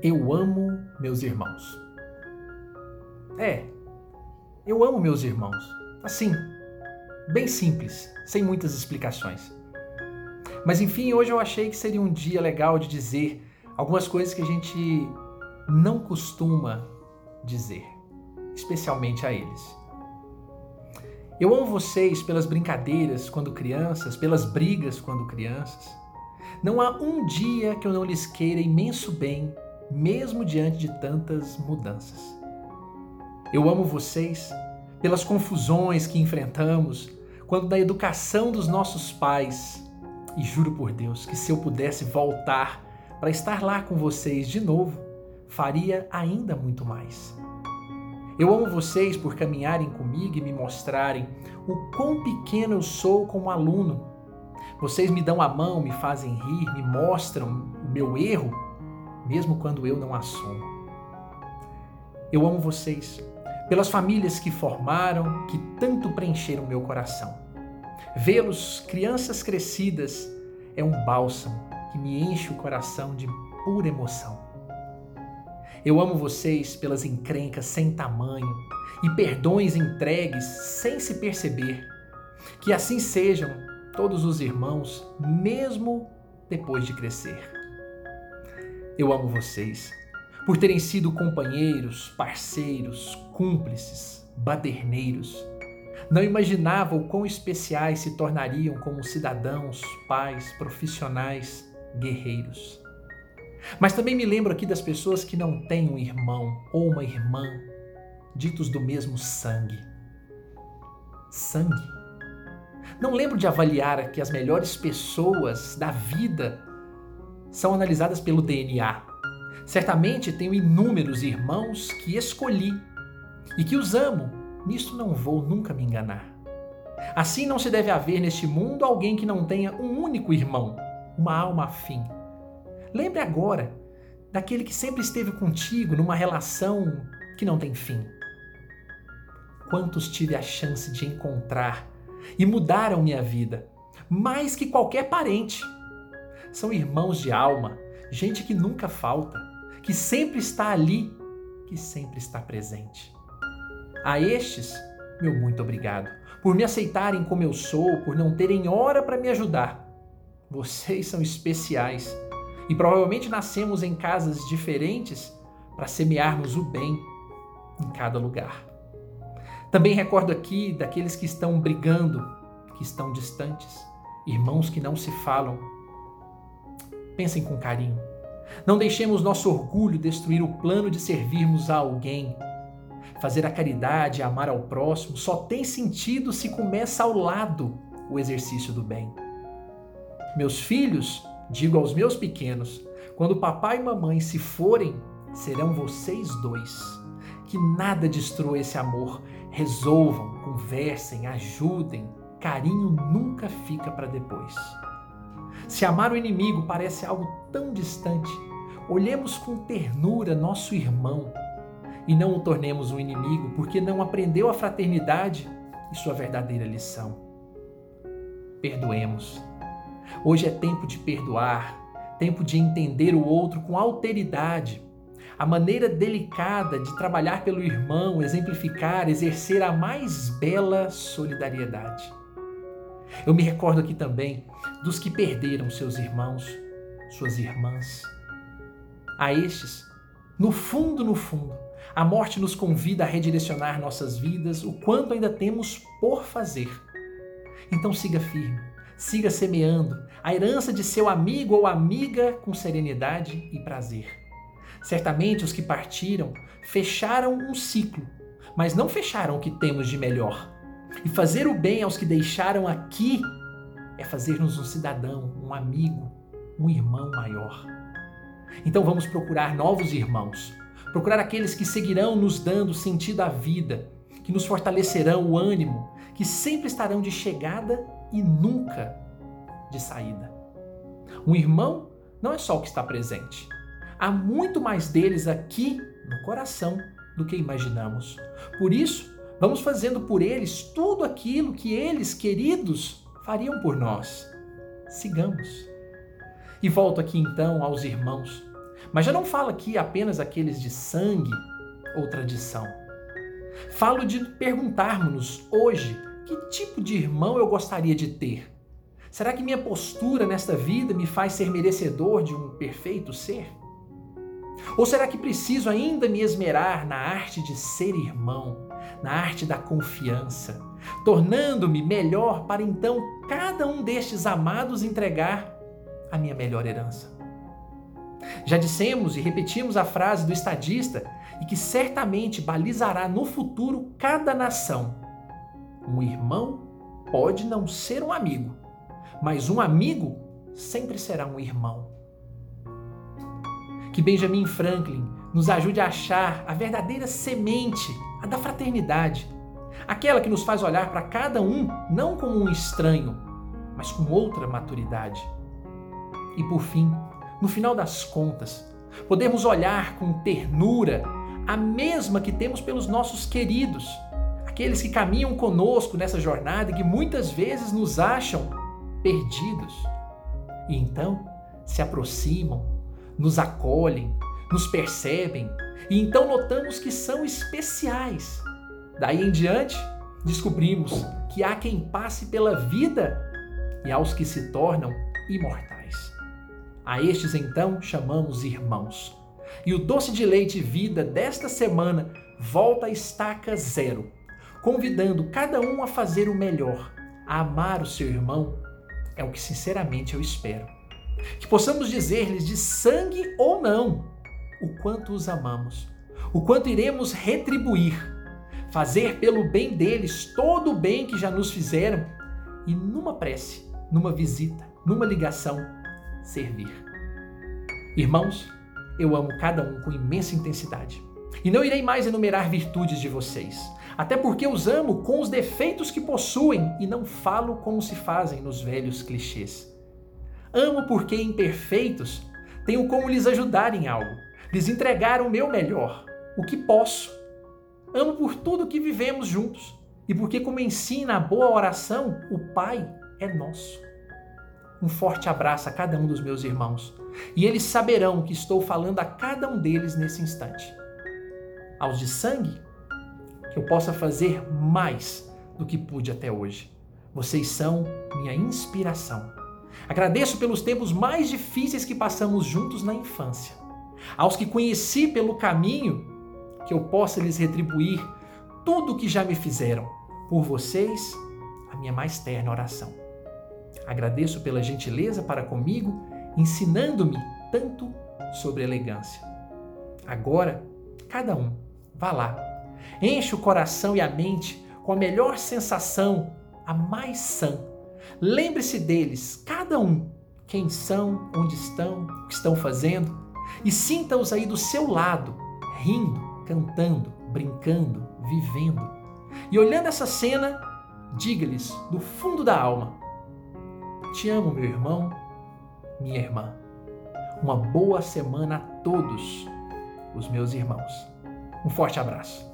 Eu amo meus irmãos. É, eu amo meus irmãos. Assim, bem simples, sem muitas explicações. Mas enfim, hoje eu achei que seria um dia legal de dizer algumas coisas que a gente não costuma dizer, especialmente a eles. Eu amo vocês pelas brincadeiras quando crianças, pelas brigas quando crianças. Não há um dia que eu não lhes queira imenso bem mesmo diante de tantas mudanças. Eu amo vocês pelas confusões que enfrentamos quando da educação dos nossos pais. E juro por Deus que se eu pudesse voltar para estar lá com vocês de novo, faria ainda muito mais. Eu amo vocês por caminharem comigo e me mostrarem o quão pequeno eu sou como aluno. Vocês me dão a mão, me fazem rir, me mostram o meu erro mesmo quando eu não assumo. Eu amo vocês pelas famílias que formaram, que tanto preencheram meu coração. Vê-los, crianças crescidas, é um bálsamo que me enche o coração de pura emoção. Eu amo vocês pelas encrencas sem tamanho e perdões entregues sem se perceber. Que assim sejam todos os irmãos, mesmo depois de crescer. Eu amo vocês por terem sido companheiros, parceiros, cúmplices, baderneiros. Não imaginava o quão especiais se tornariam como cidadãos, pais, profissionais, guerreiros. Mas também me lembro aqui das pessoas que não têm um irmão ou uma irmã, ditos do mesmo sangue. Sangue. Não lembro de avaliar que as melhores pessoas da vida são analisadas pelo DNA. Certamente tenho inúmeros irmãos que escolhi e que os amo. Nisto não vou nunca me enganar. Assim não se deve haver neste mundo alguém que não tenha um único irmão, uma alma afim. Lembre agora daquele que sempre esteve contigo numa relação que não tem fim. Quantos tive a chance de encontrar e mudaram minha vida, mais que qualquer parente são irmãos de alma, gente que nunca falta, que sempre está ali, que sempre está presente. A estes, meu muito obrigado por me aceitarem como eu sou, por não terem hora para me ajudar. Vocês são especiais e provavelmente nascemos em casas diferentes para semearmos o bem em cada lugar. Também recordo aqui daqueles que estão brigando, que estão distantes, irmãos que não se falam, Pensem com carinho. Não deixemos nosso orgulho destruir o plano de servirmos a alguém. Fazer a caridade e amar ao próximo só tem sentido se começa ao lado o exercício do bem. Meus filhos, digo aos meus pequenos, quando papai e mamãe se forem, serão vocês dois. Que nada destrua esse amor. Resolvam, conversem, ajudem. Carinho nunca fica para depois. Se amar o inimigo parece algo tão distante, olhemos com ternura nosso irmão e não o tornemos um inimigo porque não aprendeu a fraternidade e sua verdadeira lição. Perdoemos. Hoje é tempo de perdoar, tempo de entender o outro com alteridade. A maneira delicada de trabalhar pelo irmão, exemplificar, exercer a mais bela solidariedade. Eu me recordo aqui também dos que perderam seus irmãos, suas irmãs. A estes, no fundo, no fundo, a morte nos convida a redirecionar nossas vidas o quanto ainda temos por fazer. Então siga firme, siga semeando a herança de seu amigo ou amiga com serenidade e prazer. Certamente os que partiram fecharam um ciclo, mas não fecharam o que temos de melhor e fazer o bem aos que deixaram aqui é fazer-nos um cidadão, um amigo, um irmão maior. Então vamos procurar novos irmãos, procurar aqueles que seguirão nos dando sentido à vida, que nos fortalecerão o ânimo, que sempre estarão de chegada e nunca de saída. Um irmão não é só o que está presente. Há muito mais deles aqui no coração do que imaginamos. Por isso, Vamos fazendo por eles tudo aquilo que eles, queridos, fariam por nós. Sigamos. E volto aqui então aos irmãos. Mas já não falo aqui apenas aqueles de sangue ou tradição. Falo de perguntarmos-nos hoje que tipo de irmão eu gostaria de ter. Será que minha postura nesta vida me faz ser merecedor de um perfeito ser? Ou será que preciso ainda me esmerar na arte de ser irmão, na arte da confiança, tornando-me melhor para então cada um destes amados entregar a minha melhor herança? Já dissemos e repetimos a frase do estadista e que certamente balizará no futuro cada nação. Um irmão pode não ser um amigo, mas um amigo sempre será um irmão. Que Benjamin Franklin nos ajude a achar a verdadeira semente, a da fraternidade, aquela que nos faz olhar para cada um não como um estranho, mas com outra maturidade. E por fim, no final das contas, podemos olhar com ternura a mesma que temos pelos nossos queridos, aqueles que caminham conosco nessa jornada e que muitas vezes nos acham perdidos. E então se aproximam, nos acolhem, nos percebem e então notamos que são especiais. Daí em diante, descobrimos que há quem passe pela vida e aos que se tornam imortais. A estes então chamamos irmãos. E o doce de leite vida desta semana volta à estaca zero, convidando cada um a fazer o melhor, a amar o seu irmão é o que sinceramente eu espero. Que possamos dizer-lhes de sangue ou não o quanto os amamos, o quanto iremos retribuir, fazer pelo bem deles todo o bem que já nos fizeram e numa prece, numa visita, numa ligação, servir. Irmãos, eu amo cada um com imensa intensidade. E não irei mais enumerar virtudes de vocês, até porque os amo com os defeitos que possuem e não falo como se fazem nos velhos clichês. Amo porque imperfeitos tenho como lhes ajudar em algo, lhes entregar o meu melhor, o que posso. Amo por tudo que vivemos juntos e porque, como ensina a boa oração, o Pai é nosso. Um forte abraço a cada um dos meus irmãos e eles saberão que estou falando a cada um deles nesse instante. Aos de sangue, que eu possa fazer mais do que pude até hoje. Vocês são minha inspiração. Agradeço pelos tempos mais difíceis que passamos juntos na infância. Aos que conheci pelo caminho, que eu possa lhes retribuir tudo o que já me fizeram. Por vocês, a minha mais terna oração. Agradeço pela gentileza para comigo, ensinando-me tanto sobre elegância. Agora, cada um, vá lá Enche o coração e a mente com a melhor sensação, a mais sã. Lembre-se deles, cada um, quem são, onde estão, o que estão fazendo, e sinta-os aí do seu lado, rindo, cantando, brincando, vivendo. E olhando essa cena, diga-lhes do fundo da alma: Te amo, meu irmão, minha irmã. Uma boa semana a todos os meus irmãos. Um forte abraço.